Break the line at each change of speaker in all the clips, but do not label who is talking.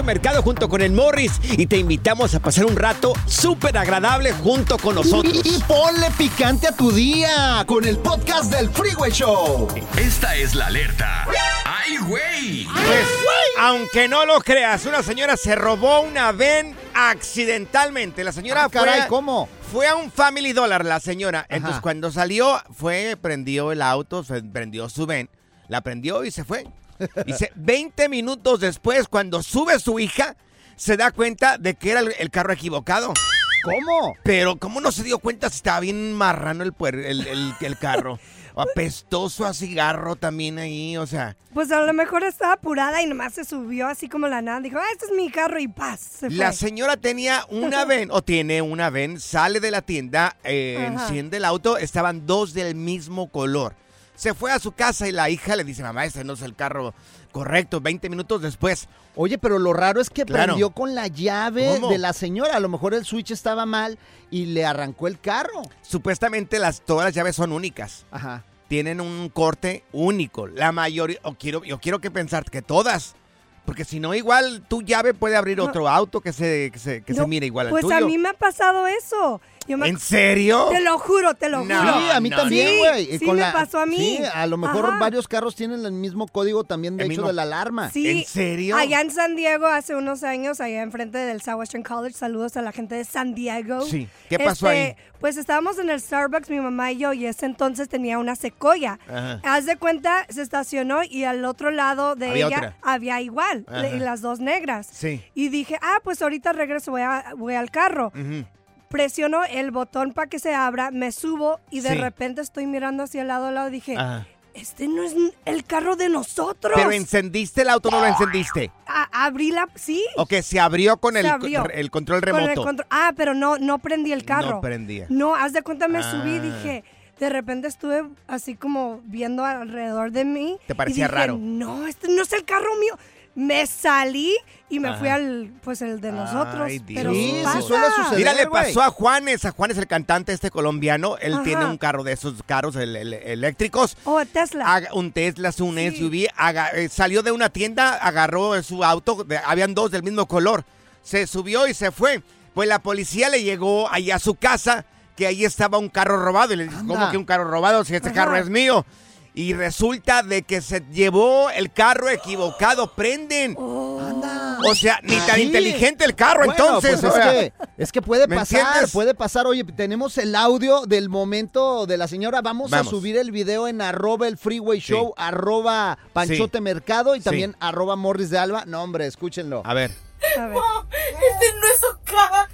Mercado junto con el Morris y te invitamos a pasar un rato súper agradable junto con nosotros.
Y, y ponle picante a tu día con el podcast del Freeway Show.
Esta es la alerta. ¡Ay, güey!
Pues, aunque no lo creas, una señora se robó una ven accidentalmente. La señora
Ah, caray,
fue, a-
¿cómo?
fue a un Family Dollar, la señora. Entonces, cuando salió, fue, prendió el auto, se prendió su ven, la prendió y se fue. Dice, 20 minutos después, cuando sube su hija, se da cuenta de que era el, el carro equivocado.
¿Cómo?
Pero, ¿cómo no se dio cuenta si estaba bien marrano el, puer- el, el- el carro? Apestoso a cigarro también ahí, o sea.
Pues a lo mejor estaba apurada y nomás se subió así como la nada. Dijo, ah, este es mi carro y paz. Se fue.
La señora tenía una ven, o tiene una ven, sale de la tienda, eh, enciende el auto, estaban dos del mismo color. Se fue a su casa y la hija le dice, mamá, este no es el carro correcto. 20 minutos después,
Oye, pero lo raro es que
Claro.
prendió con la llave
¿Cómo?
de la señora. A lo mejor el switch estaba mal y le arrancó el carro.
supuestamente las, todas las llaves son únicas.
Ajá.
Tienen un corte único. La mayoría, o quiero, yo quiero que pensar que todas. Porque si no, igual tu llave puede abrir
No.
otro auto que se, que se, que se mire igual
Pues
al tuyo.
a mí me ha pasado eso. Yo me
¿En serio?
Te lo juro, te lo
No,
juro.
Sí, a mí
no,
también, güey.
Sí me pasó a mí.
Sí, a lo mejor
Ajá.
varios carros tienen el mismo código también, de
El
hecho,
mismo.
de la alarma.
Sí,
¿En serio?
Allá en San Diego, hace unos años, allá enfrente del Southwestern College, saludos a la gente de San Diego.
Sí. ¿Qué pasó
Este,
ahí?
Pues estábamos en el Starbucks, mi mamá y yo, y ese entonces tenía una secoya.
Ajá.
Haz de cuenta, se estacionó y al otro lado de
Había
ella
otra.
había igual, y las dos negras.
Sí.
Y dije, ah, pues ahorita regreso, voy, a- voy al carro.
Ujú.
Presiono el botón para que se abra, me subo y de
Sí.
repente estoy mirando hacia el lado al lado y dije,
Ajá.
este no es el carro de nosotros.
Pero encendiste el auto no lo encendiste.
A- abrí la, sí.
O que se abrió con
Se
el,
abrió.
el control
Con el
remoto.
contro- ah, pero no, no prendí el carro.
No prendía.
No, haz de cuenta, me subí y
Ah.
dije, de repente estuve así como viendo alrededor de mí.
¿Te
y
parecía
dije,
raro?
No, este no es el carro mío. Me salí y me
Ajá.
fui al, pues el de nosotros.
Ay, Dios.
Pero
Sí, sí
pasa.
suele suceder.
Mira, le pasó a Juanes. A Juanes, el cantante este colombiano. Él
Ajá.
tiene un carro de esos carros el- el- eléctricos.
Oh, Tesla.
Haga- un Tesla, es un
Sí.
SUV. eh, salió de una tienda, agarró su auto. de- habían dos del mismo color. Se subió y se fue. Pues la policía le llegó allá a su casa que ahí estaba un carro robado. Y le dijo,
Anda.
¿cómo que un carro robado si este
Ajá.
carro es mío? Y resulta de que se llevó el carro equivocado. Prenden.
Oh.
Anda.
O sea, ni tan
Sí.
inteligente el carro,
Bueno,
entonces.
pues
o
es, que, es que puede
¿Me
pasar,
entiendes?
puede pasar. Oye, tenemos el audio del momento de la señora. Vamos,
Vamos.
a subir el video en arroba el freeway show, arroba panchote mercado y
Sí.
también arroba morris de alba. No, hombre, escúchenlo.
A ver.
Este no es su carro.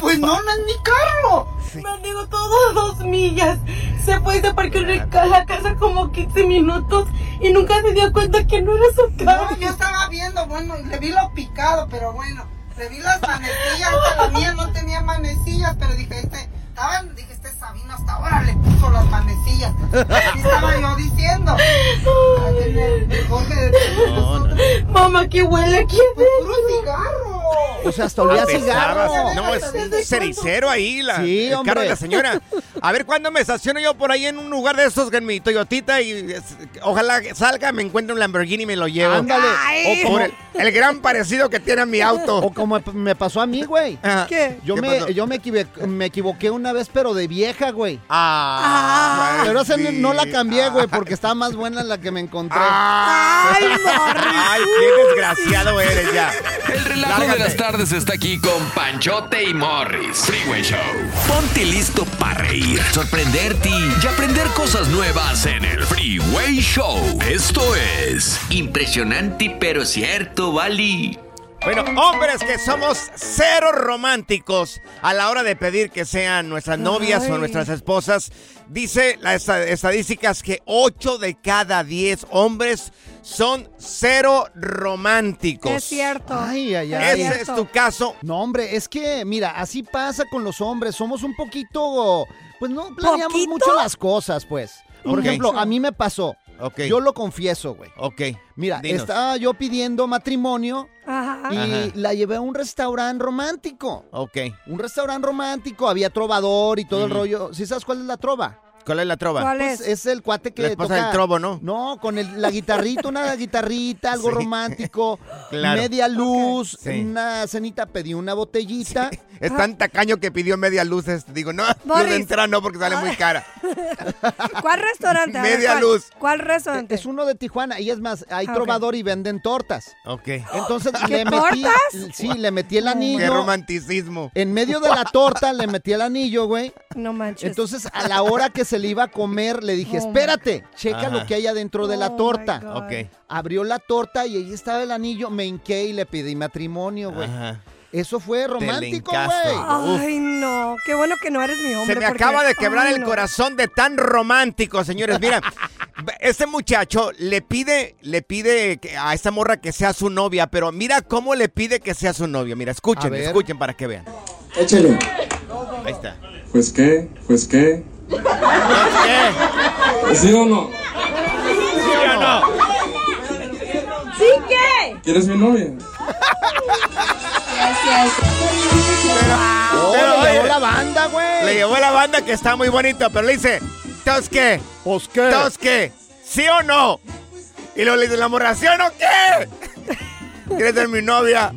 Pues no, no es mi carro. Mandigo todas dos millas. Se fue y se parqueó en el- la casa como 15 minutos y nunca se dio cuenta que no era su carro.
No, yo estaba viendo, bueno, y le vi lo picado, pero bueno, le vi las manecillas, la mía no tenía manecillas, pero dije, este, estaban, dije, este Sabino hasta ahora le puso las manecillas. Así estaba yo diciendo. Ay, en el- el Jorge de-
Mamá, que huele aquí
Pues puro cigarro.
O sea, hasta olía cigarro.
No, es un cericero ahí, la,
Sí,
el carro de la señora. A ver, ¿cuándo me estaciono yo por ahí en un lugar de esos en mi Toyotita y es- ojalá salga, me encuentre un Lamborghini y me lo llevo?
Ándale.
O como el, el gran parecido que tiene a mi auto.
O como me pasó a mí, güey.
¿Qué?
Yo,
¿Qué
me,
pasó?
yo me, equivoqué, me equivoqué una vez, pero de vieja, güey.
Ah,
Pero esa no- no la cambié, güey, porque estaba más buena la que me encontré.
Ay, Ay, qué desgraciado eres ya.
El relajo de las tardes está aquí con Panchote y Morris. Freeway Show. Ponte listo para reír, sorprenderte y aprender cosas nuevas en el Freeway Show. Esto es
Impresionante pero cierto, Bali.
Bueno, hombres que somos cero románticos a la hora de pedir que sean nuestras novias o nuestras esposas. Dice las esta- estadísticas que 8 de cada 10 hombres son cero románticos.
Es cierto.
Ay, ay, ay.
Ese es tu caso.
No, hombre, es que, mira, así pasa con los hombres. Somos un poquito. Pues no planeamos
¿Poquito?
mucho las cosas, pues. Por ejemplo, a mí me pasó.
Ok.
Yo lo confieso, güey.
Ok.
Mira,
Dinos.
estaba yo pidiendo matrimonio
Ajá.
y
Ajá.
la llevé a un restaurante romántico.
Ok.
Un restaurante romántico, había trovador y todo el rollo. ¿Sí sabes cuál es la trova?
¿Cuál es la trova?
¿Cuál
Pues
es?
es el cuate que
La esposa
toca-
del trovo, ¿no?
No, con el- la guitarrita, una guitarrita, algo
Sí.
romántico,
Claro.
media luz,
Sí.
una cenita, pedí una botellita.
Es tan tacaño que pidió media luz. este, Digo, no, luz
Boris.
de entrada no porque sale muy cara.
¿Cuál restaurante?
Media
¿cuál?
luz.
¿Cuál restaurante?
Es uno de Tijuana y es más, hay
Ah,
trovador y venden tortas.
Ok.
Entonces
¿Qué
le metí,
tortas?
sí, le metí el
Qué
anillo.
romanticismo.
En medio de la torta le metí el anillo, güey.
No manches.
Entonces, a la hora que se le iba a comer, le dije,
Oh,
espérate, checa
Ajá.
lo que hay adentro de
Oh,
la
my
torta.
Ok.
Abrió la torta y ahí estaba el anillo, me hinqué y le pedí matrimonio, güey.
Ajá.
Eso fue romántico, güey.
Ay, no. Qué bueno que no eres mi hombre.
Se me
porque-
acaba de quebrar
Ay,
el
no.
corazón de tan romántico, señores. Mira, este muchacho le pide, le pide a esta morra que sea su novia, pero mira cómo le pide que sea su novia. Mira, escuchen, escuchen para que vean.
Échale.
Ahí está.
Pues qué, pues qué.
¿Qué?
¿Sí o no?
¿Sí o no?
¿Sí qué?
¿Quieres mi novia?
Oh,
Pero,
le llevó
oye,
la banda, güey.
Le llevó la banda que está muy bonito, pero le dice, ¿tos qué?
Pues qué.
¿Tos qué? ¿Sí o no? Y luego le dice la morra, ¿sí o no qué? ¿Quieres ser mi novia?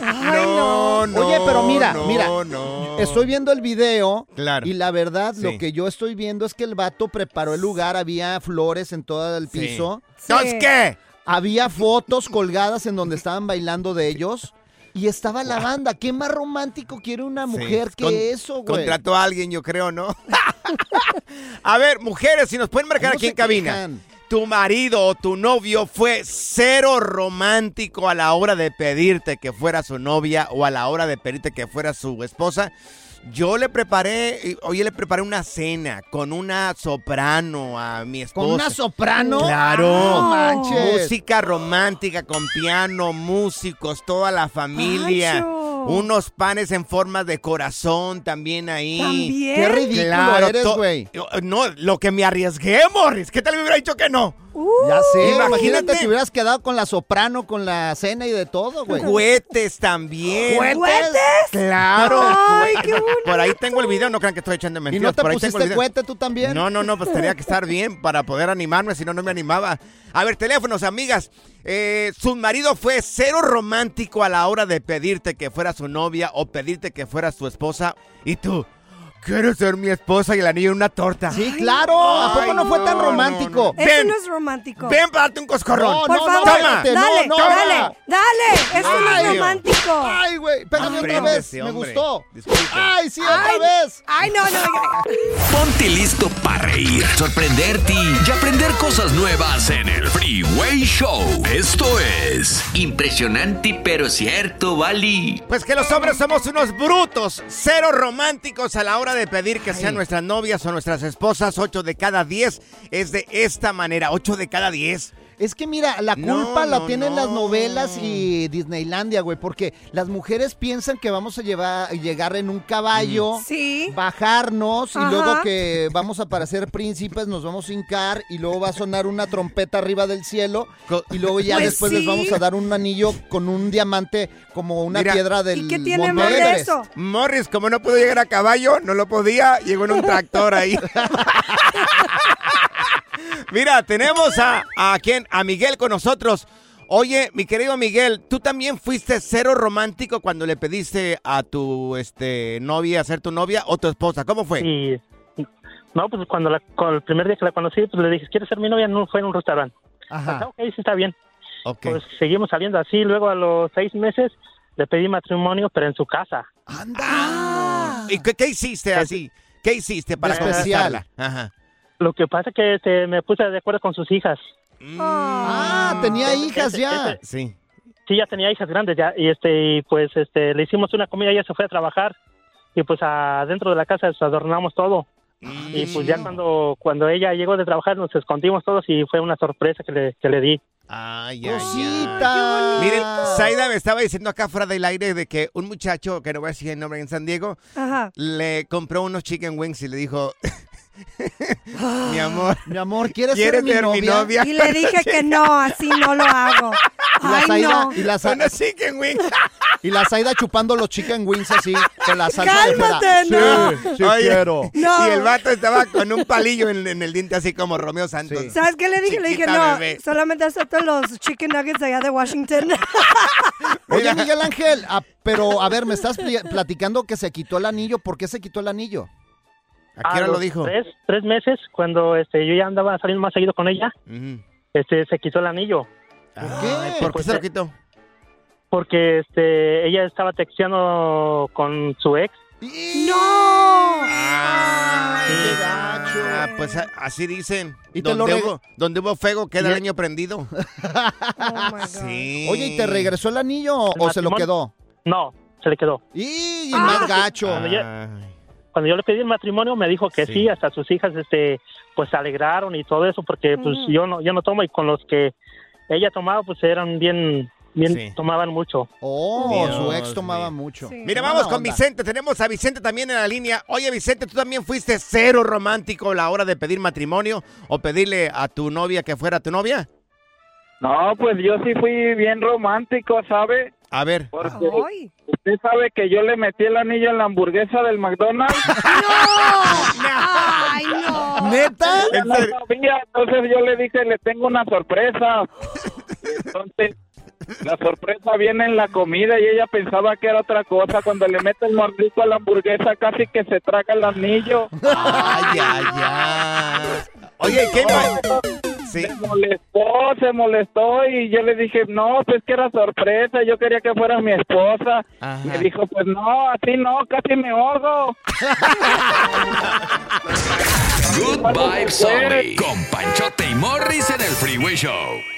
Ay, no.
Oye, pero mira,
no,
mira.
no.
Estoy viendo el video
Claro.
y la verdad
Sí.
lo que yo estoy viendo es que el vato preparó el lugar, había flores en todo el
Sí.
piso,
¿Tos
Sí.
qué?
había fotos colgadas en donde estaban bailando de ellos y estaba la banda. ¿Qué más romántico quiere una mujer
Sí,
que
con-
eso, güey?
Contrató a alguien, yo creo, ¿no? a ver, mujeres, si nos pueden marcar
¿Cómo
aquí en cabina.
quejan?
Tu marido o tu novio fue cero romántico a la hora de pedirte que fuera su novia o a la hora de pedirte que fuera su esposa. Yo le preparé, oye, le preparé una cena con una soprano a mi esposa.
¿Con una soprano?
Claro.
No manches.
Música romántica con piano, músicos, toda la familia.
Pancho.
Unos panes en forma de corazón también ahí.
¿También?
Qué ridículo
Claro,
eres, güey.
No, lo que me arriesgué, Morris. ¿Qué tal me hubiera dicho que no?
Ya sé,
Imagínate.
imagínate te hubieras quedado con la soprano, con la cena y de todo, güey.
Cohetes también.
¿Cohetes?
Claro.
Ay, qué bonito.
Por ahí tengo el video, no crean que estoy echando
¿Y
mentiras.
no te
por ahí
pusiste cohete tú también?
No, no, no, pues tenía que estar bien para poder animarme, si no, no me animaba. A ver, teléfonos, amigas. Eh, su marido fue cero romántico a la hora de pedirte que fuera su novia o pedirte que fuera su esposa. Y tú, quiero ser mi esposa y el anillo en una torta.
Sí, claro. ¿A poco
Ay,
no fue tan
no,
romántico?
Eso
Ven.
no es romántico.
Ven para darte un coscorrón.
No,
Por
no,
favor,
toma.
dale,
no, no.
dale, dale. Eso no es romántico.
Ay, güey, pégame otra vez. Me gustó.
Disculpe.
Ay, sí, otra
Ay,
vez.
Ay, no, no.
Ponte listo para reír, sorprenderte y aprender cosas nuevas en el Show. Esto es
Impresionante pero cierto, Bali.
Pues que los hombres somos unos brutos, cero románticos a la hora de pedir que sean nuestras novias o nuestras esposas. 8 de cada 10 es de esta manera, 8 de cada 10.
Es que mira, la
No,
culpa la
no,
tienen
no.
las novelas y Disneylandia, güey, porque las mujeres piensan que vamos a llevar, llegar en un caballo,
Sí.
bajarnos y luego que vamos a parecer príncipes, nos vamos a hincar y luego va a sonar una trompeta arriba del cielo y luego ya
Pues
después les vamos a dar un anillo con un diamante como una
Mira,
piedra del
¿Y qué tiene
Monte
mal de
Everest.
eso?
Morris, como no pudo llegar a caballo, no lo podía, llegó en un tractor ahí. Mira, tenemos a, a quién, a Miguel con nosotros. Oye, mi querido Miguel, ¿tú también fuiste cero romántico cuando le pediste a tu este novia ser tu novia o tu esposa? ¿Cómo fue?
Y no, pues cuando la, con el primer día que la conocí, pues le dije, ¿quieres ser mi novia? No fue en un restaurante.
Ajá.
Ah, ok, sí está bien.
Ok.
Pues seguimos saliendo así. Luego a los seis meses le pedí matrimonio, pero en su casa.
¡Anda!
¿Y qué, qué hiciste así? ¿Qué hiciste para
especial.
conquistarla? Ajá.
Lo que pasa es que este, me puse de acuerdo con sus hijas.
Ah, tenía hijas ya.
Sí.
Sí, ya tenía hijas grandes ya. Y este, pues este, le hicimos una comida, ella se fue a trabajar. Y pues adentro de la casa adornamos todo. Y pues ya cuando, cuando ella llegó de trabajar nos escondimos todos y fue una sorpresa que le, que le di.
Ay, ay, ay. Miren, Zaida me estaba diciendo acá fuera del aire de que un muchacho, que no voy a decir el nombre en San Diego,
Ajá.
le compró unos chicken wings y le dijo, mi amor,
Mi amor, ¿quieres,
¿quieres
ser mi
ser mi
novia?
novia?
Y le dije que no, así no lo hago.
Y la
Ay,
Zaida,
no.
y la Za-
Unos chicken wings.
y la Zaida chupando los chicken wings así con la salsa
Cálmate,
de
no.
Sí, sí
Oye,
quiero.
No.
Y el vato estaba con un palillo en, en el diente así como Romeo Santos.
Sí.
¿Sabes qué le dije? le dije, no,
bebé.
solamente acepto los chicken nuggets allá de Washington.
Oye, Miguel Ángel, ah, pero a ver, me estás platicando que se quitó el anillo. ¿Por qué se quitó el anillo?
¿A qué hora lo dijo?
Tres, tres meses, cuando este, yo ya andaba saliendo más seguido con ella, este, se quitó el anillo.
Ay, ¿Por qué se lo quitó?
Porque este, ella estaba texteando con su ex.
¡No!
Ay,
qué gacho.
Ah, pues así dicen.
Y te lo
donde, hubo, donde hubo fuego queda
Y-
el año prendido.
Oh my God.
Sí.
Oye, ¿y te regresó el anillo o
¿El
se lo quedó?
No, se le quedó.
Y más gacho.
Cuando ya-
Ay.
Cuando yo le pedí el matrimonio me dijo que
Sí.
sí, hasta sus hijas este pues se alegraron y todo eso porque pues yo no yo no tomo y con los que ella tomaba pues eran bien bien
Sí.
tomaban mucho.
Oh,
Dios
su ex tomaba
mío.
mucho.
Sí.
Mira, vamos con
onda.
Vicente. Tenemos a Vicente también en la línea. Oye, Vicente, ¿tú también fuiste cero romántico a la hora de pedir matrimonio o pedirle a tu novia que fuera tu novia?
No, pues yo sí fui bien romántico, ¿sabe?
A ver.
Porque
Ay.
usted sabe que yo le metí el anillo en la hamburguesa del McDonald's.
¡Ay, no!
¿Neta?
No sabía, entonces yo le dije, le tengo una sorpresa. Entonces, la sorpresa viene en la comida y ella pensaba que era otra cosa. Cuando le mete el mordisco a la hamburguesa, casi que se traga el anillo.
Ay, ay, ay. Oye, ¿qué más? Sí.
Se molestó, se molestó y yo le dije, no, pues que era sorpresa, yo quería que fuera mi esposa.
Ajá.
Me dijo, pues no, así no, casi me ahogo.
Good Vibes Only. Con Panchote y Morris en el Freeway Show.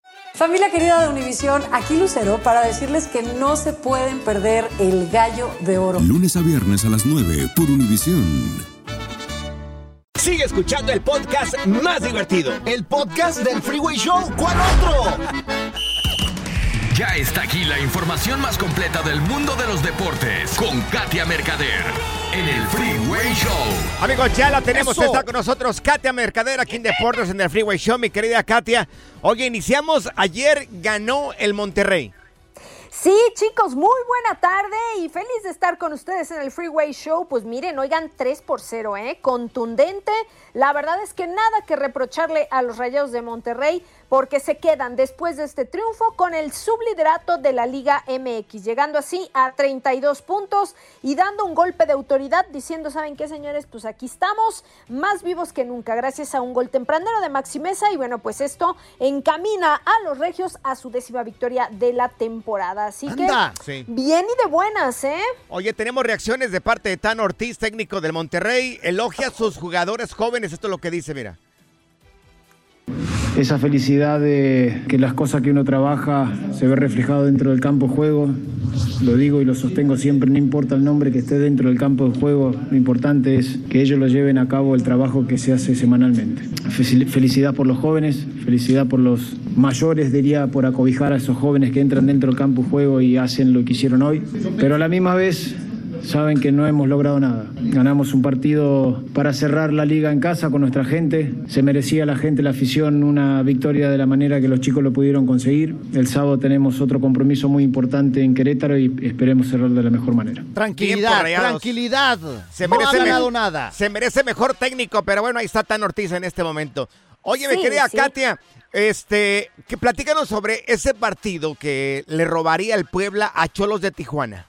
Familia querida de Univisión, aquí Lucero para decirles que no se pueden perder el gallo de oro.
Lunes a viernes a las 9 por Univisión.
Sigue escuchando el podcast más divertido.
El podcast del Freeway Show. ¿Cuál otro?
Ya está aquí la información más completa del mundo de los deportes con Katia Mercader en el Freeway Show.
Amigos, ya la tenemos.
Eso.
Está con nosotros Katia Mercader aquí en Deportes en el Freeway Show, mi querida Katia. Oye, iniciamos. Ayer ganó el Monterrey.
Sí, chicos, muy buena tarde y feliz de estar con ustedes en el Freeway Show. Pues miren, oigan, 3 por 0, ¿eh? Contundente. La verdad es que nada que reprocharle a los Rayados de Monterrey porque se quedan después de este triunfo con el subliderato de la Liga MX, llegando así a 32 puntos y dando un golpe de autoridad diciendo, ¿saben qué, señores? Pues aquí estamos más vivos que nunca gracias a un gol tempranero de Maxi Mesa y bueno, pues esto encamina a los Regios a su décima victoria de la temporada. Así
Anda.
que
Sí.
bien y de buenas, ¿eh?
Oye, tenemos reacciones de parte de Tan Ortiz, técnico del Monterrey. Elogia a sus jugadores jóvenes. Esto es lo que dice, mira.
Esa felicidad de que las cosas que uno trabaja se ve reflejado dentro del campo de juego. Lo digo y lo sostengo siempre, no importa el nombre que esté dentro del campo de juego, lo importante es que ellos lo lleven a cabo el trabajo que se hace semanalmente. Fel- Felicidad por los jóvenes, felicidad por los mayores, diría, por acobijar a esos jóvenes que entran dentro del campo de juego y hacen lo que hicieron hoy. Pero a la misma vez saben que no hemos logrado nada. Ganamos un partido para cerrar la liga en casa con nuestra gente. Se merecía la gente, la afición, una victoria de la manera que los chicos lo pudieron conseguir. El sábado tenemos otro compromiso muy importante en Querétaro y esperemos cerrarlo de la mejor manera.
Tranquilidad, tranquilidad.
Se
no
merece
ha ganado
mejor-
nada.
Se merece mejor técnico, pero bueno, ahí está Tan Ortiz en este momento. Oye, querida
sí.
Katia, este, que platícanos sobre ese partido que le robaría el Puebla a Cholos de Tijuana.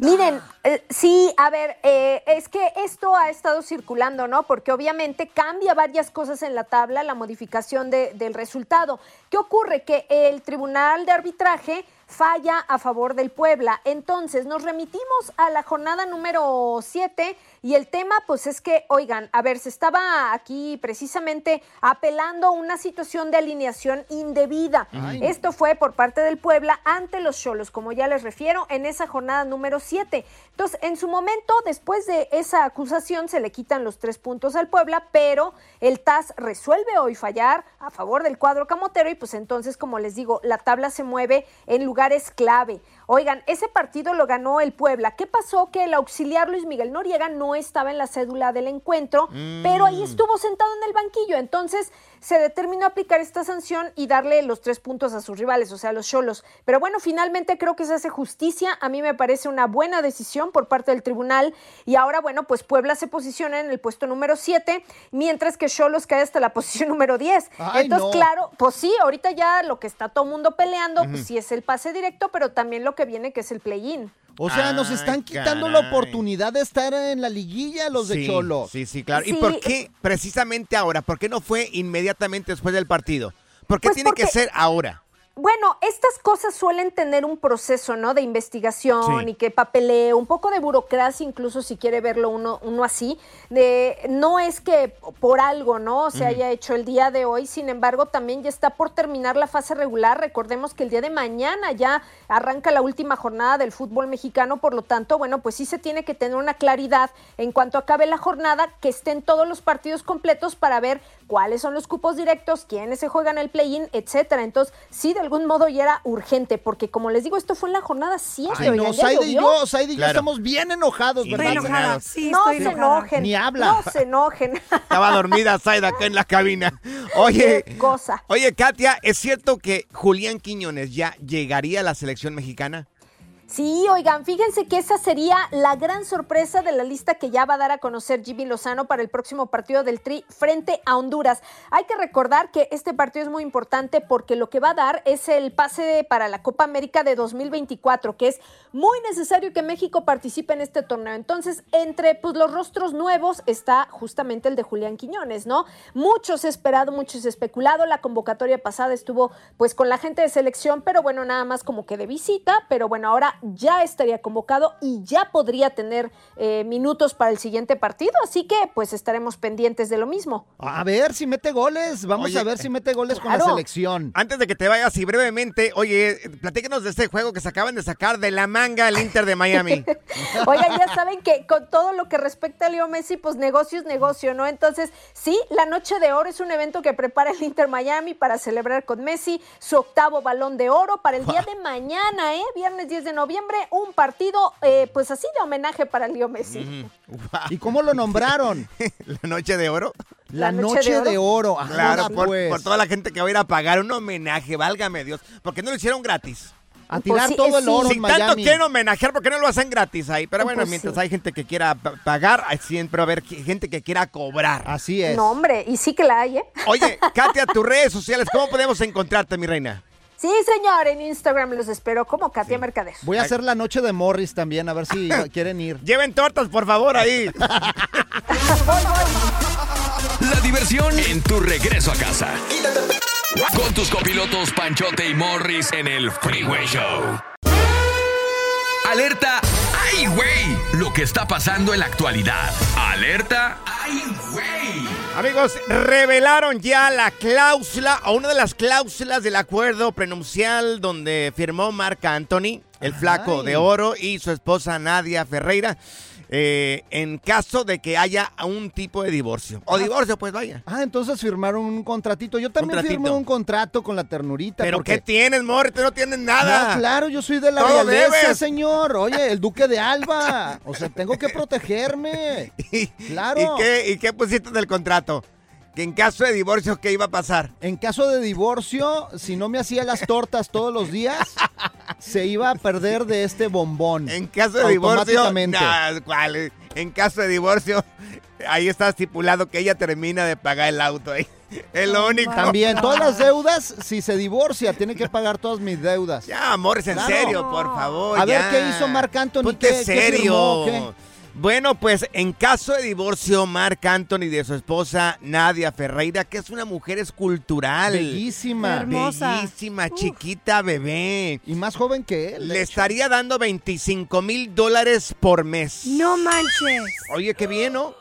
Miren, eh, sí, a ver, eh, es que esto ha estado circulando, ¿no? Porque obviamente cambia varias cosas en la tabla, la modificación de- del resultado. ¿Qué ocurre? Que el Tribunal de Arbitraje falla a favor del Puebla. Entonces, nos remitimos a la jornada número 7 y el tema, pues es que, oigan, a ver, se estaba aquí precisamente apelando a una situación de alineación indebida.
Ay.
Esto fue por parte del Puebla ante los Cholos, como ya les refiero, en esa jornada número 7. Entonces, en su momento, después de esa acusación, se le quitan los tres puntos al Puebla, pero el TAS resuelve hoy fallar a favor del cuadro camotero y pues entonces, como les digo, la tabla se mueve en lugares clave. Oigan, ese partido lo ganó el Puebla. ¿Qué pasó? Que el auxiliar Luis Miguel Noriega no estaba en la cédula del encuentro, pero ahí estuvo sentado en el banquillo. Entonces se determinó aplicar esta sanción y darle los tres puntos a sus rivales, o sea, a los cholos. Pero bueno, finalmente creo que se hace justicia. A mí me parece una buena decisión por parte del tribunal. Y ahora, bueno, pues Puebla se posiciona en el puesto número 7, mientras que Cholos cae hasta la posición número 10.
Ay,
Entonces,
no.
claro, pues sí, ahorita ya lo que está todo mundo peleando, pues sí es el pase directo, pero también lo que viene que es el play-in.
O sea, nos están quitando la oportunidad de estar en la liguilla los de Cholo.
Sí, sí, claro. ¿Y
Sí.
por qué precisamente ahora? ¿Por qué no fue inmediatamente después del partido? ¿Por qué
Pues
tiene que ser ahora?
Bueno, estas cosas suelen tener un proceso, ¿no? De investigación
Sí.
y que papeleo, un poco de burocracia, incluso si quiere verlo uno, uno así. De, no es que por algo, ¿no? Se haya hecho el día de hoy, sin embargo, también ya está por terminar la fase regular. Recordemos que el día de mañana ya arranca la última jornada del fútbol mexicano, por lo tanto, bueno, pues sí se tiene que tener una claridad en cuanto acabe la jornada, que estén todos los partidos completos para ver cuáles son los cupos directos, quiénes se juegan el play-in, etcétera. Entonces, sí, de algún modo ya era urgente, porque como les digo, esto fue en la jornada 7.
Ay, no, Saide y yo, Saide y yo estamos bien enojados,
Sí,
¿verdad?
bien enojados.
no se enojen.
Ni habla.
No se enojen.
Estaba dormida Zaida acá en la cabina. Oye,
Qué cosa.
oye, Katia, ¿es cierto que Julián Quiñones ya llegaría a la selección mexicana?
Sí, oigan, fíjense que esa sería la gran sorpresa de la lista que ya va a dar a conocer Jimmy Lozano para el próximo partido del Tri frente a Honduras. Hay que recordar que este partido es muy importante porque lo que va a dar es el pase para la Copa América de 2024, que es muy necesario que México participe en este torneo. Entonces, entre pues, los rostros nuevos está justamente el de Julián Quiñones, ¿no? Muchos esperado, muchos especulado. La convocatoria pasada estuvo pues con la gente de selección, pero bueno, nada más como que de visita. Pero bueno, ahora ya estaría convocado y ya podría tener eh, minutos para el siguiente partido, así que pues estaremos pendientes de lo mismo.
A ver si mete goles, vamos
Oye,
a ver si mete goles con la selección.
Antes de que te vayas y brevemente, oye, platícanos de este juego que se acaban de sacar de la manga el Inter de Miami.
Oigan, ya saben que con todo lo que respecta a Leo Messi, pues negocio es negocio, ¿no? Entonces, sí, la Noche de Oro es un evento que prepara el Inter Miami para celebrar con Messi su octavo balón de oro para el día de mañana, ¿eh? Viernes 10 de noviembre, un partido, eh, pues así de homenaje para Leo Messi.
¿Y cómo lo nombraron?
la noche de oro.
La, noche, de oro. Ajá,
Claro, por,
pues.
por toda la gente que va a ir a pagar un homenaje, válgame Dios. ¿Por qué no lo hicieron gratis?
A tirar
sí,
todo el
sí.
oro
Si
en
tanto quieren homenajear, ¿por qué no lo hacen gratis ahí? Pero bueno,
Pues
mientras
sí.
hay gente que quiera pa- pagar, hay siempre va a haber gente que quiera cobrar.
Así es.
No, hombre, y sí que la hay, ¿eh?
Oye, Katia, tus redes sociales, ¿cómo podemos encontrarte, mi reina?
Sí, señor, en Instagram los espero como Katia Mercader.
Voy a hacer la noche de Morris también, a ver si quieren ir.
Lleven tortas, por favor, ahí.
La diversión en tu regreso a casa. Con tus copilotos Panchote y Morris en el Freeway Show. Alerta. ¡Ay, güey! Lo que está pasando en la actualidad. Alerta. ¡Ay, güey!
Amigos, revelaron ya la cláusula o una de las cláusulas del acuerdo prenupcial donde firmó Marc Anthony, el flaco de oro, y su esposa Nadia Ferreira, eh, en caso de que haya un tipo de divorcio. O divorcio, pues vaya.
Ah, entonces firmaron un contratito. Yo también
Contratito.
firmé un contrato con la ternurita.
¿Pero
porque...
qué tienes, Mori? Tú no tienes nada.
No, claro, yo soy de la realeza,
debes.
señor. Oye, el duque de Alba. O sea, tengo que protegerme. Claro.
¿Y qué, ¿Y qué pusiste en el contrato? Que en caso de divorcio, ¿qué iba a pasar?
En caso de divorcio, si no me hacía las tortas todos los días, se iba a perder de este bombón.
En caso de divorcio,
Automáticamente.
nah, ¿cuál? En caso de divorcio, ahí está estipulado que ella termina de pagar el auto. ahí. Es lo único.
También, todas las deudas, si se divorcia, tiene que pagar todas mis deudas.
Ya, amores, en
Claro.
serio, por favor.
A ver qué hizo Marc Anthony.
Ponte
¿Qué- qué
serio.
firmó? ¿Qué?
Bueno, pues en caso de divorcio, Marc Anthony de su esposa Nadia Ferreira, que es una mujer escultural.
Bellísima.
Hermosa.
Bellísima, chiquita, bebé.
Y más joven que él.
Le
hecho.
estaría dando 25 mil dólares por mes.
No manches.
Oye, qué bien, ¿no?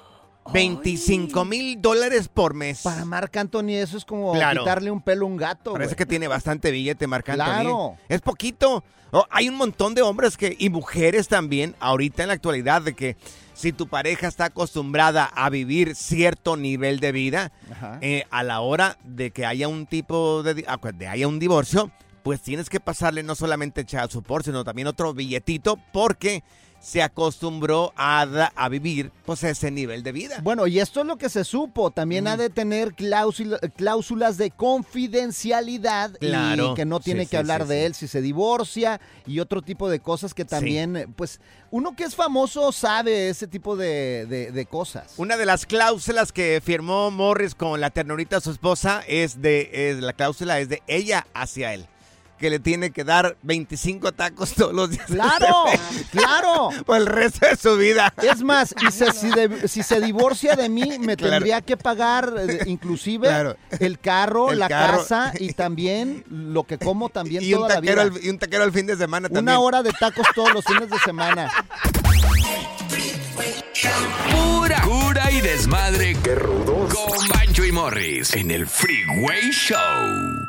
25 mil dólares por mes.
Para Marc Anthony eso es como
Claro.
quitarle un pelo a un gato.
Parece
güey.
que tiene bastante billete Marc Anthony.
Claro.
Es poquito. Oh, hay un montón de hombres que y mujeres también ahorita en la actualidad de que si tu pareja está acostumbrada a vivir cierto nivel de vida,
Ajá.
eh, a la hora de que haya un tipo de, di- ah, de haya un divorcio, pues tienes que pasarle no solamente child support, sino también otro billetito porque se acostumbró a, a vivir pues ese nivel de vida.
Bueno, y esto es lo que se supo. También ha de tener cláusula- cláusulas de confidencialidad
Claro.
y que no tiene
Sí,
que
sí,
hablar
sí,
de él si se divorcia y otro tipo de cosas que también, pues, uno que es famoso sabe ese tipo de, de- de cosas.
Una de las cláusulas que firmó Morris con la ternurita su esposa es de es, la cláusula es de ella hacia él. Que le tiene que dar 25 tacos todos los días.
¡Claro! ¡Claro!
Por el resto de su vida.
Es más, y se- si, de- si se divorcia de mí, me
Claro.
tendría que pagar eh, inclusive
Claro.
el carro,
El
la
carro.
casa y también lo que como también
Y un,
toda la vida.
taquero al, y un taquero al fin de semana también.
Una hora de tacos todos los fines de semana.
Pura cura y desmadre. ¡Qué rudos! Con Bancho y Morris en el Freeway Show.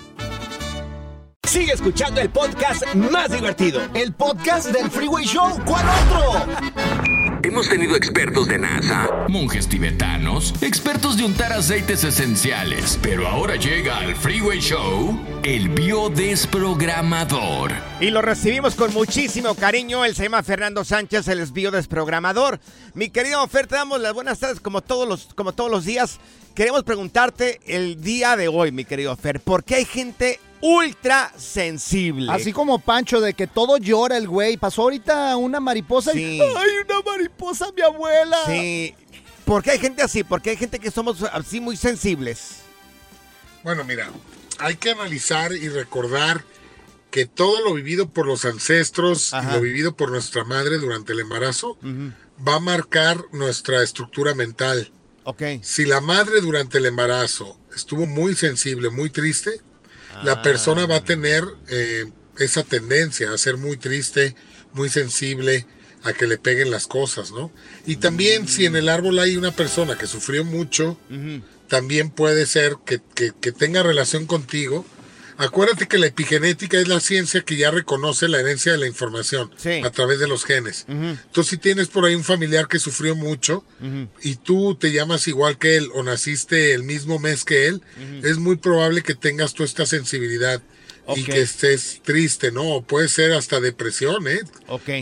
Sigue escuchando el podcast más divertido.
El podcast del Freeway Show. ¿Cuál otro?
Hemos tenido expertos de NASA, monjes tibetanos, expertos de untar aceites esenciales, pero ahora llega al Freeway Show el biodesprogramador.
Y lo recibimos con muchísimo cariño. Él se llama Fernando Sánchez, el es biodesprogramador. Mi querido Fer, te damos las buenas tardes como todos los, como todos los días. Queremos preguntarte el día de hoy, mi querido Fer, ¿por qué hay gente ultra sensible?
Así como Pancho, de que todo llora el güey. Pasó ahorita una mariposa
Sí.
y. ¡Ay, una mariposa, mi abuela!
Sí. ¿Por qué hay gente así? ¿Por qué hay gente que somos así muy sensibles?
Bueno, mira, hay que analizar y recordar que todo lo vivido por los ancestros y lo vivido por nuestra madre durante el embarazo va a marcar nuestra estructura mental.
Ok.
Si la madre durante el embarazo estuvo muy sensible, muy triste, la persona va a tener eh, esa tendencia a ser muy triste, muy sensible, a que le peguen las cosas, ¿no? Y también si en el árbol hay una persona que sufrió mucho, también puede ser que, que- que tenga relación contigo. Acuérdate que la epigenética es la ciencia que ya reconoce la herencia de la información a través de los genes. Entonces, si tienes por ahí un familiar que sufrió mucho y tú te llamas igual que él o naciste el mismo mes que él, es muy probable que tengas tú esta sensibilidad y que estés triste, ¿no? O puede ser hasta depresión, ¿eh?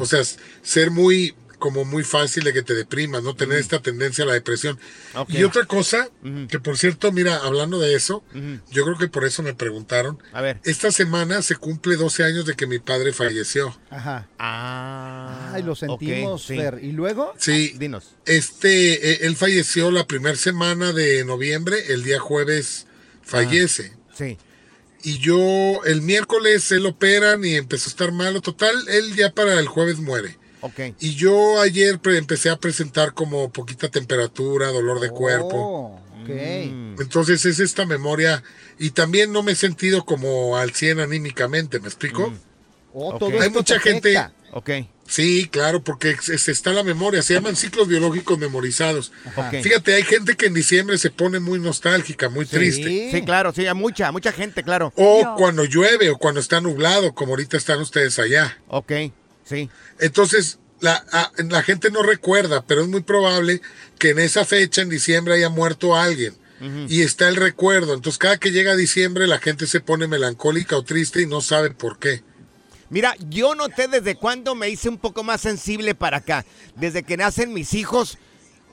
O sea, ser muy, como muy fácil de que te deprimas, ¿no? Tener esta tendencia a la depresión. Y otra cosa, que por cierto, mira, hablando de eso, yo creo que por eso me preguntaron.
A ver.
Esta semana se cumple 12 años de que mi padre falleció.
Ajá.
Ah.
Ay, lo sentimos,
ok, sí.
Fer. ¿Y luego?
Sí.
Dinos.
Este, eh, él falleció la primera semana de noviembre, el día jueves fallece.
Sí.
Y yo, el miércoles él operan y empezó a estar malo. Total, él ya para el jueves muere.
Ok.
Y yo ayer pre- empecé a presentar como poquita temperatura, dolor de cuerpo.
Oh, ok.
Entonces es esta memoria. Y también no me he sentido como al 100 anímicamente, ¿me explico?
Oh,
Ok.
todo
Hay
esto
mucha
te
gente.
afecta.
Ok.
Sí, claro, porque es- es- está la memoria, se llaman ciclos biológicos memorizados.
Ok.
Fíjate, hay gente que en diciembre se pone muy nostálgica, muy
Sí,
triste.
Sí, claro, sí, hay mucha, mucha gente, claro.
O cuando llueve o cuando está nublado, como ahorita están ustedes allá.
Ok, sí.
Entonces, la, a- la gente no recuerda, pero es muy probable que en esa fecha, en diciembre, haya muerto alguien. Y está el recuerdo. Entonces, cada que llega diciembre, la gente se pone melancólica o triste y no sabe por qué.
Mira, yo noté desde cuándo me hice un poco más sensible para acá. Desde que nacen mis hijos,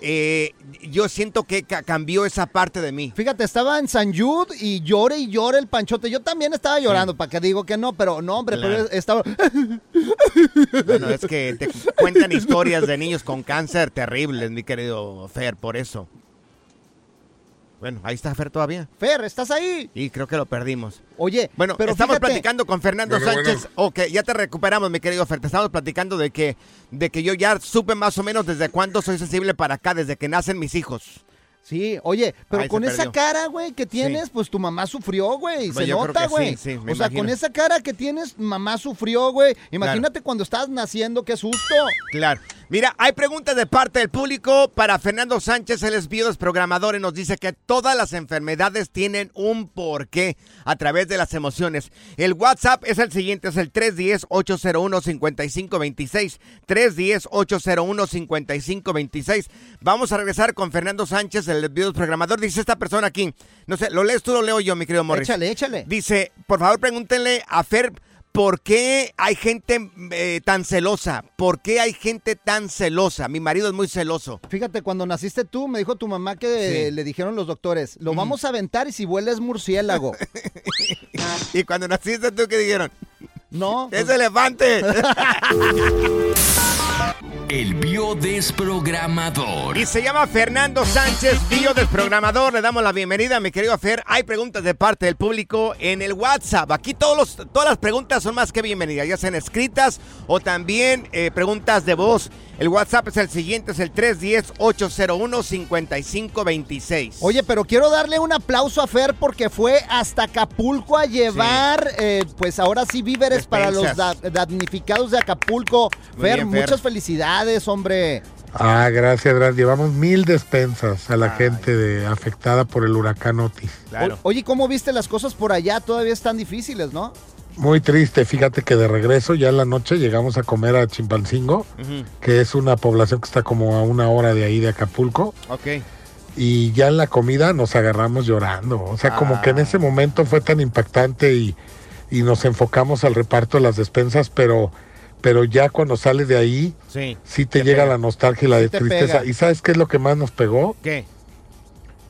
eh, yo siento que ca- cambió esa parte de mí.
Fíjate, estaba en San Jude y llore y llore el panchote. Yo también estaba llorando, para que digo que no, pero no, hombre,
Claro.
pero estaba.
Bueno, es que te cuentan historias de niños con cáncer terribles, mi querido Fer, por eso. Bueno, ahí está Fer todavía.
Fer, ¿estás ahí?
Y creo que lo perdimos.
Oye,
Bueno,
pero
estamos
fíjate-
platicando con Fernando
Bueno,
Sánchez. Ok, ya te recuperamos, mi querido Fer. Te estamos platicando de que, de que yo ya supe más o menos desde cuándo soy sensible para acá, desde que nacen mis hijos.
Sí, oye, pero con esa cara, güey, que tienes, pues tu mamá sufrió, güey.
Pues
Se nota,
sí,
güey.
sí, me
o sea, con esa cara que tienes, mamá sufrió, güey. Imagínate cuando estás naciendo, qué susto.
Claro. Mira, hay preguntas de parte del público para Fernando Sánchez, él es biodesprogramador y nos dice que todas las enfermedades tienen un porqué a través de las emociones. El WhatsApp es el siguiente, es el 310-801-5526. 310-801-5526. Vamos a regresar con Fernando Sánchez, el biodesprogramador. Dice esta persona aquí, no sé, ¿lo lees tú o lo leo yo, mi querido Morris?
Échale, échale.
Dice, por favor pregúntenle a Fer ¿Por qué hay gente eh, tan celosa? ¿Por qué hay gente tan celosa? Mi marido es muy celoso.
Fíjate, cuando naciste tú, me dijo tu mamá que
Sí.
le dijeron los doctores, lo vamos a aventar y si vuela es murciélago.
y cuando naciste tú, ¿qué dijeron?
No.
¡Es elefante!
El biodesprogramador.
y se llama Fernando Sánchez, biodesprogramador. Le damos la bienvenida, mi querido Fer. Hay preguntas de parte del público en el WhatsApp. Aquí todos los, todas las preguntas son más que bienvenidas, ya sean escritas o también eh, preguntas de voz. El WhatsApp es el siguiente, es el 310-801-5526.
Oye, pero quiero darle un aplauso a Fer porque fue hasta Acapulco a llevar, eh, pues ahora sí, víveres para los da- damnificados de Acapulco. Fer,
bien, Fer.
muchas felicidades, hombre.
Ah, gracias, gracias. Llevamos mil despensas a la gente de, afectada por el huracán Otis.
O- oye, ¿cómo viste las cosas por allá? Todavía están difíciles, ¿no?
Muy triste, fíjate que de regreso ya en la noche llegamos a comer a Chimpancingo, que es una población que está como a una hora de ahí de Acapulco.
Ok.
y ya en la comida nos agarramos llorando. O sea, como que en ese momento fue tan impactante y, y nos enfocamos al reparto de las despensas, pero, pero ya cuando sales de ahí,
Sí.
sí te llega la nostalgia y la
Sí
de
te
tristeza. ¿Y sabes qué es lo que más nos pegó?
¿Qué?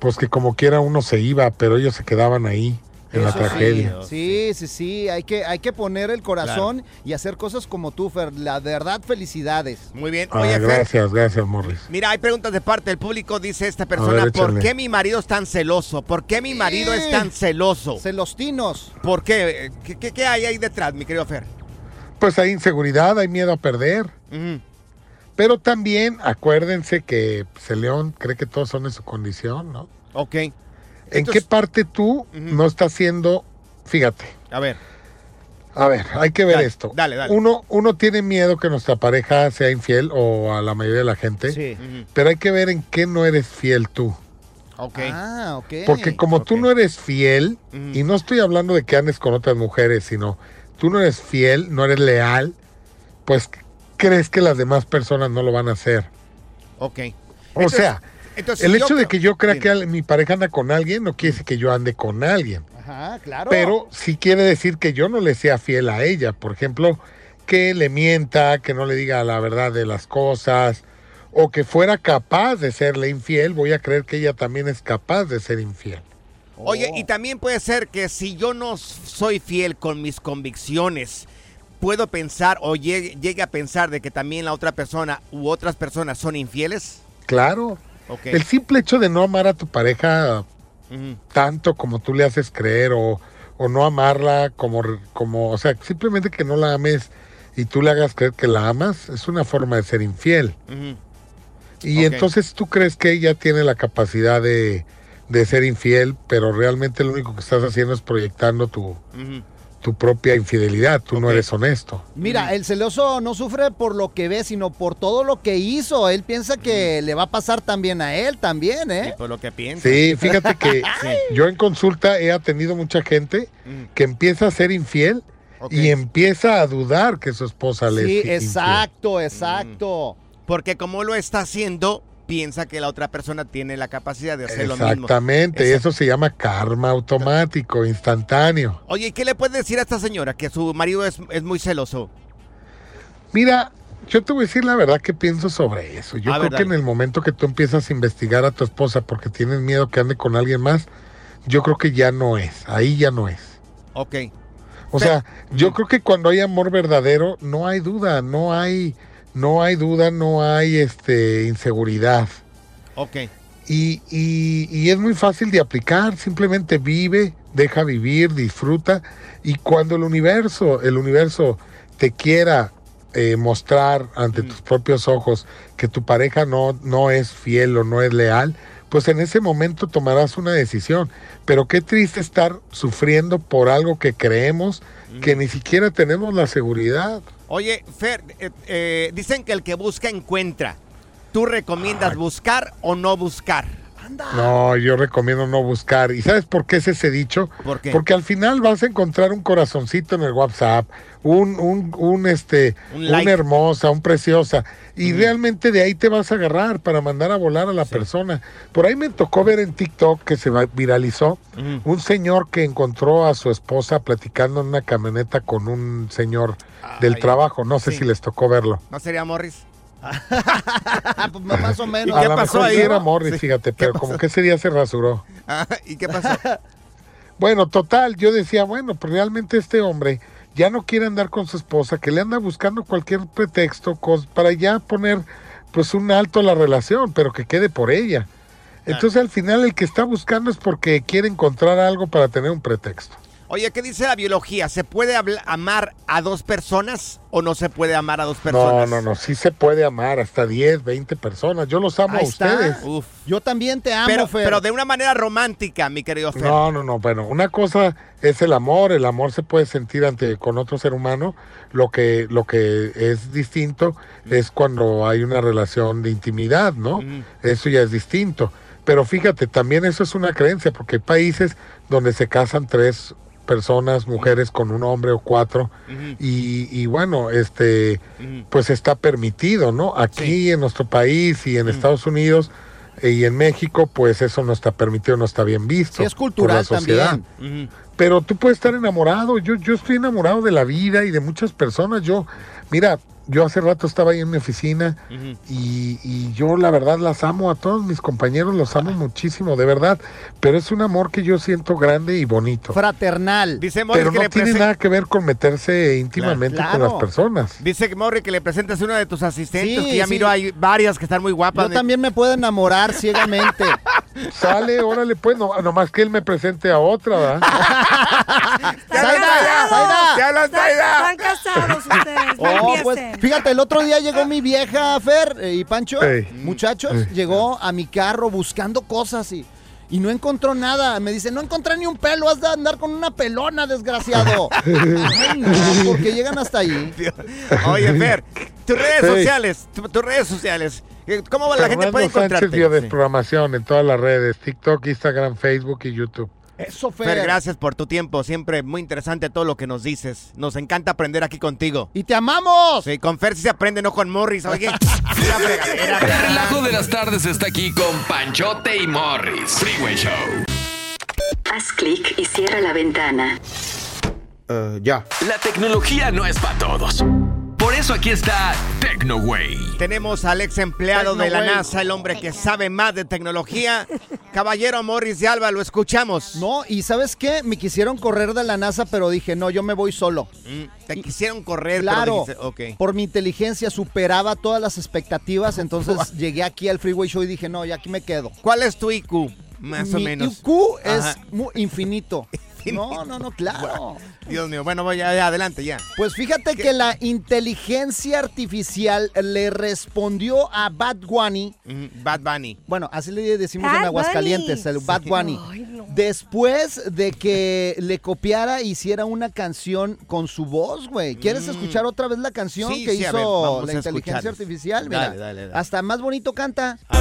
Pues que como quiera uno se iba, pero ellos se quedaban ahí, en la
Eso
tragedia.
Sí, sí, sí, hay que, hay que poner el corazón y hacer cosas como tú, Fer. La verdad, felicidades.
Muy bien.
Ah,
Fer,
gracias, gracias, Morris.
mira, hay preguntas de parte del público. Dice esta persona,
ver,
¿por qué mi marido es tan celoso? ¿Por qué mi marido es tan celoso?
Celostinos.
¿Por qué? ¿Qué, qué, qué hay ahí detrás, mi querido Fer?
Pues hay inseguridad, hay miedo a perder. Pero también acuérdense que pues, el león cree que todos son en su condición, ¿no?
Ok.
¿En
Entonces-
qué parte tú no estás siendo, fíjate,
A ver.
a ver, hay que ver
Dale,
esto.
dale, dale.
Uno, uno tiene miedo que nuestra pareja sea infiel o a la mayoría de la gente,
Sí.
pero hay que ver en qué no eres fiel tú.
Ok.
Ah, ok.
Porque como tú no eres fiel, y no estoy hablando de que andes con otras mujeres, sino tú no eres fiel, no eres leal, pues crees que las demás personas no lo van a hacer.
Ok.
O
Entonces-
sea,
entonces,
el hecho de que yo crea que mi pareja anda con alguien no quiere decir que yo ande con alguien.
Ajá, claro.
Pero sí quiere decir que yo no le sea fiel a ella. Por ejemplo, que le mienta, que no le diga la verdad de las cosas, o que fuera capaz de serle infiel, voy a creer que ella también es capaz de ser infiel.
Oye,
Oh.
y también puede ser que si yo no soy fiel con mis convicciones, puedo pensar o llegue, llegue a pensar de que también la otra persona u otras personas son infieles.
Claro. El simple hecho de no amar a tu pareja tanto como tú le haces creer o, o no amarla como, como, o sea, simplemente que no la ames y tú le hagas creer que la amas, es una forma de ser infiel. Y entonces tú crees que ella tiene la capacidad de, de ser infiel, pero realmente lo único que estás haciendo es proyectando tu. Tu propia infidelidad, tú no eres honesto.
Mira, el celoso no sufre por lo que ve, sino por todo lo que hizo. Él piensa que le va a pasar también a él también, ¿eh?
Por lo que piensa.
Sí, fíjate que yo en consulta he atendido mucha gente
Mm.
que empieza a ser infiel y empieza a dudar que su esposa le
Sí,
es infiel.
exacto, exacto.
Porque como lo está haciendo, piensa que la otra persona tiene la capacidad de hacer lo mismo.
Exactamente, eso se llama karma automático, instantáneo.
Oye, ¿y qué le puede decir a esta señora? Que su marido es, es muy celoso.
Mira, yo te voy a decir la verdad que pienso sobre eso. Yo
A
creo
ver,
que
dale.
en el momento que tú empiezas a investigar a tu esposa porque tienes miedo que ande con alguien más, yo creo que ya no es, ahí ya no es.
Ok.
O sea, yo creo que cuando hay amor verdadero no hay duda, no hay no hay duda, no hay este inseguridad.
Ok.
Y, y- y es muy fácil de aplicar, simplemente vive, deja vivir, disfruta. Y cuando el universo, el universo te quiera eh, mostrar ante tus propios ojos que tu pareja no, no es fiel o no es leal, pues en ese momento tomarás una decisión. Pero qué triste estar sufriendo por algo que creemos que ni siquiera tenemos la seguridad.
Oye, Fer, eh, eh, dicen que el que busca encuentra. ¿Tú recomiendas buscar o no buscar?
No, yo recomiendo no buscar. ¿Y sabes por qué es ese dicho?
¿Por qué?
Porque al final vas a encontrar un corazoncito en el WhatsApp, un, un, un, este,
Un
una hermosa, un preciosa. Y realmente de ahí te vas a agarrar para mandar a volar a la persona. Por ahí me tocó ver en TikTok que se viralizó un señor que encontró a su esposa platicando en una camioneta con un señor del trabajo. No sé
sí.
si les tocó verlo.
¿No sería Morris?
Pues más o menos.
a lo mejor sí era Morris, fíjate, pero como que ese día se rasuró.
Ah, ¿Y qué pasó?
Bueno, total, yo decía, bueno, pues realmente este hombre ya no quiere andar con su esposa, que le anda buscando cualquier pretexto para ya poner pues un alto a la relación, pero que quede por ella. Entonces al final el que está buscando es porque quiere encontrar algo para tener un pretexto.
Oye, ¿qué dice la biología? ¿Se puede amar a dos personas o no se puede amar a dos personas?
No, no, no, sí se puede amar hasta 10, 20 personas. Yo los amo
Ahí
a
está.
ustedes.
Uf.
Yo también te amo,
Pero,
Fer.
pero de una manera romántica, mi querido Fer.
No, no, no, bueno, una cosa es el amor, el amor se puede sentir ante con otro ser humano, lo que lo que es distinto es cuando hay una relación de intimidad, ¿no? Eso ya es distinto. Pero fíjate, también eso es una creencia, porque hay países donde se casan tres personas, mujeres con un hombre o cuatro. y, y bueno, este, pues está permitido, ¿no? Aquí en nuestro país y en Estados Unidos eh, y en México, pues eso no está permitido, no está bien visto.
Sí, es
por
cultural
la sociedad.
también.
Pero tú puedes estar enamorado. Yo, yo estoy enamorado de la vida y de muchas personas. Yo, mira, yo hace rato estaba ahí en mi oficina y, y yo la verdad las amo a todos mis compañeros, los amo muchísimo, de verdad. Pero es un amor que yo siento grande y bonito.
Fraternal.
Dice Morris
Pero
que
no
le
tiene nada que ver con meterse íntimamente con las personas.
Dice Morri que le presentes una de tus asistentes,
Sí,
que ya
sí.
miro, hay varias que están muy guapas.
Yo también me puedo enamorar ciegamente.
Sale, órale, pues, no, nomás que él me presente a otra, ¿verdad?
¡Zaida! ¡Zaida!
¡Te hablan, Zaida!
Están casados ustedes.
Oh, pues. Fíjate, el otro día llegó mi vieja Fer eh, y Pancho,
Ey.
muchachos,
Ey.
llegó a mi carro buscando cosas y, y no encontró nada. Me dice, no encontré ni un pelo, has de andar con una pelona, desgraciado. Ay, no, porque llegan hasta ahí.
Oye, Fer, tus redes
Hey.
sociales, tu- tus redes sociales. eh, ¿Cómo la gente puede
Sánchez
encontrarte?
Biodesprogramación en todas las redes, TikTok, Instagram, Facebook y YouTube.
Eso, Fer.
Fer, gracias por tu tiempo. Siempre muy interesante todo lo que nos dices. Nos encanta aprender aquí contigo.
¡Y te amamos!
Sí, con Fer sí se aprende, no con Morris. Oye.
El relajo de las tardes está aquí con Panchote y Morris. Freeway Show.
Haz clic y cierra la ventana.
ya.
La tecnología no es para todos. Eso aquí está TecnoWay.
Tenemos al ex empleado de la. NASA, el hombre que sabe más de tecnología. Caballero Morris de Alba, lo escuchamos.
No, y ¿sabes qué? Me quisieron correr de la NASA, pero dije, no, yo me voy solo.
Mm, Te quisieron correr,
Claro,
pero dijiste, ok.
por mi inteligencia superaba todas las expectativas, entonces llegué aquí al Freeway Show y dije, no, ya aquí me quedo.
¿Cuál es tu IQ? Más o
Mi
menos.
IQ es
Ajá.
infinito. No, no, no, claro.
Dios mío, bueno, voy ya, ya, adelante, ya.
Pues fíjate que la inteligencia artificial le respondió a Bad Bunny.
Bad Bunny.
Bueno, así le decimos
Bad
en Aguascalientes,
Bunny.
el Bad. Bunny.
Ay, no.
Después de que le copiara, hiciera una canción con su voz, güey. ¿Quieres escuchar otra vez la canción
Mm. Sí,
que
sí,
hizo
ver,
la inteligencia artificial? Mira,
Dale, dale, dale.
hasta más bonito canta.
O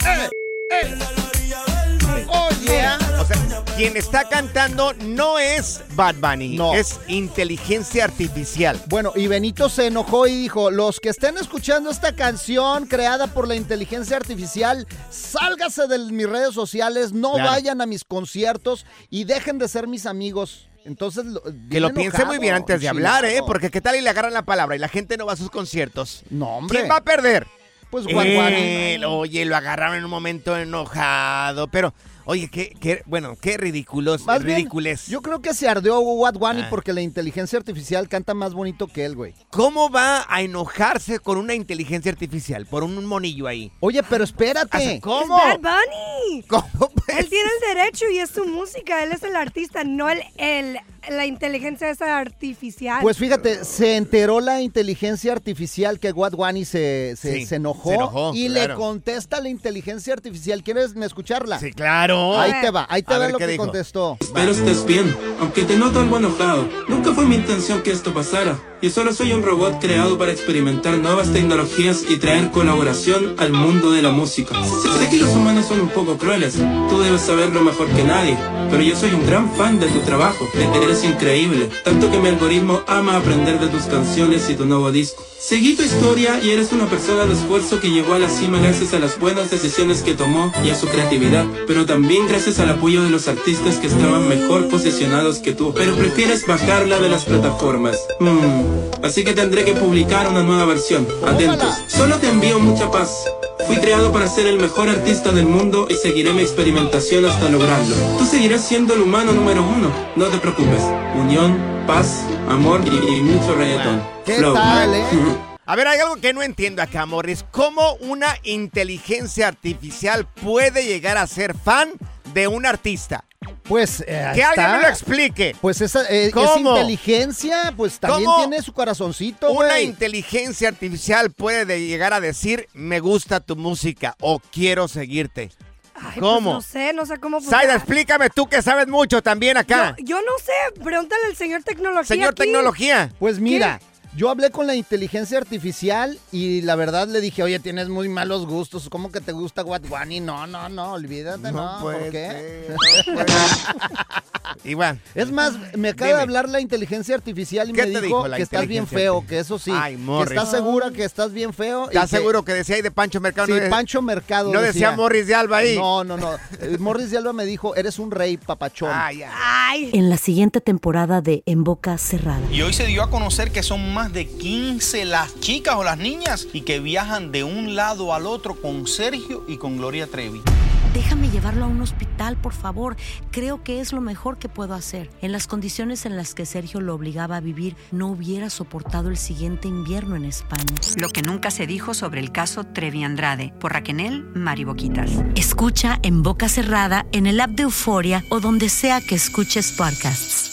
sea, quien está cantando no es Bad Bunny,
No.
es inteligencia artificial.
Bueno, y Benito se enojó y dijo, los que estén escuchando esta canción creada por la inteligencia artificial, sálgase de mis redes sociales, no
Claro.
vayan a mis conciertos y dejen de ser mis amigos. Entonces, lo-
Que lo piense muy bien antes de hablar, ¿eh? Porque qué tal y le agarran la palabra y la gente no va a sus conciertos.
No, hombre.
¿Quién va a perder?
Pues Bunny.
Él, oye, lo agarraron en un momento enojado, pero, oye, qué, qué bueno, qué ridículos,
Más bien,
ridiculez.
yo creo que se ardeó Bunny
Ah.
porque la inteligencia artificial canta más bonito que él, güey.
¿Cómo va a enojarse con una inteligencia artificial? Por un monillo ahí.
Oye, pero espérate.
¿Cómo?
Es Bad Bunny.
¿Cómo?
Él tiene el derecho y es su música. Él es el artista, no el, el- la inteligencia esa artificial.
Pues fíjate, se enteró la inteligencia artificial que Bunny se, se,
Sí,
se enojó,
se enojó,
y
claro.
le contesta a la inteligencia artificial. ¿Quieres escucharla?
Sí, claro.
Ahí te va, ahí te
A
va
ver,
lo
¿qué
que
dijo?
contestó.
Espero estés bien, aunque te noto algo enojado. Nunca fue mi intención que esto pasara. Y solo soy un robot creado para experimentar nuevas tecnologías y traer colaboración al mundo de la música. Sé que los humanos son un poco crueles, tú debes saberlo mejor que nadie, pero yo soy un gran fan de tu trabajo, eres increíble, tanto que mi algoritmo ama aprender de tus canciones y tu nuevo disco. Seguí tu historia y eres una persona de esfuerzo que llegó a la cima gracias a las buenas decisiones que tomó y a su creatividad, pero también gracias al apoyo de los artistas que estaban mejor posicionados que tú, pero prefieres bajarla de las plataformas. Hmm, Así que tendré que publicar una nueva versión. Atentos. Solo te envío mucha paz. Fui creado para ser el mejor artista del mundo y seguiré mi experimentación hasta lograrlo. Tú seguirás siendo el humano número uno. No te preocupes. Unión, paz, amor y, y mucho reggaetón.
¿Qué
Flow.
tal, eh?
A ver, hay algo que no entiendo acá, Morris. ¿Cómo una inteligencia artificial puede llegar a ser fan de un artista?
Pues eh,
Que alguien me lo explique.
Pues esa eh, inteligencia, pues también
¿Cómo
tiene su corazoncito,
Una inteligencia artificial puede de- llegar a decir, me gusta tu música o quiero seguirte.
Ay, pues
¿Cómo?
no sé, no sé cómo
Saida, explícame tú que sabes mucho también acá.
Yo, yo no sé, pregúntale al señor tecnología.
Señor
aquí.
Tecnología.
Pues mira, Yo hablé con la inteligencia artificial y la verdad le dije, oye, tienes muy malos gustos. ¿Cómo que te gusta What Bunny? No, no, no, olvídate, no. ¿Por qué?
Igual.
Es más, me acaba
Dime.
de hablar la inteligencia artificial y
¿Qué
me
te
dijo que estás bien feo, que eso sí.
Ay,
que
Morris.
estás segura que estás bien feo.
¿Estás
que-
seguro que decía ahí de Pancho Mercado?
Sí,
no de-
Pancho Mercado.
No decía Morris de Alba ahí.
No, no, no. Eh, Morris de Alba me dijo, eres un rey, papachón.
En la siguiente temporada de En Boca Cerrada.
Y hoy se dio a conocer que son más de 15 las chicas o las niñas y que viajan de un lado al otro con Sergio y con Gloria Trevi.
Déjame llevarlo a un hospital, por favor. Creo que es lo mejor que puedo hacer. En las condiciones en las que Sergio lo obligaba a vivir, no hubiera soportado el siguiente invierno en España.
Lo que nunca se dijo sobre el caso Trevi Andrade por Raquel Mariboquitas.
Escucha en boca cerrada, en el app de Euforia o donde sea que escuches podcasts.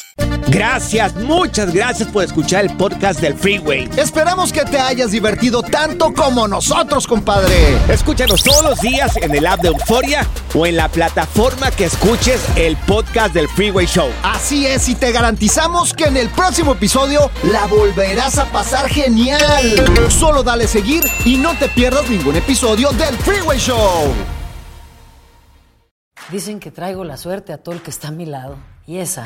Gracias, muchas gracias por escuchar el podcast del Freeway.
Esperamos que te hayas divertido tanto como nosotros, compadre.
Escúchanos todos los días en el app de Euforia o en la plataforma que escuches el podcast del Freeway Show.
Así es, y te garantizamos que en el próximo episodio la volverás a pasar genial. Solo dale seguir y no te pierdas ningún episodio del Freeway Show.
Dicen que traigo la suerte a todo el que está a mi lado. Y esa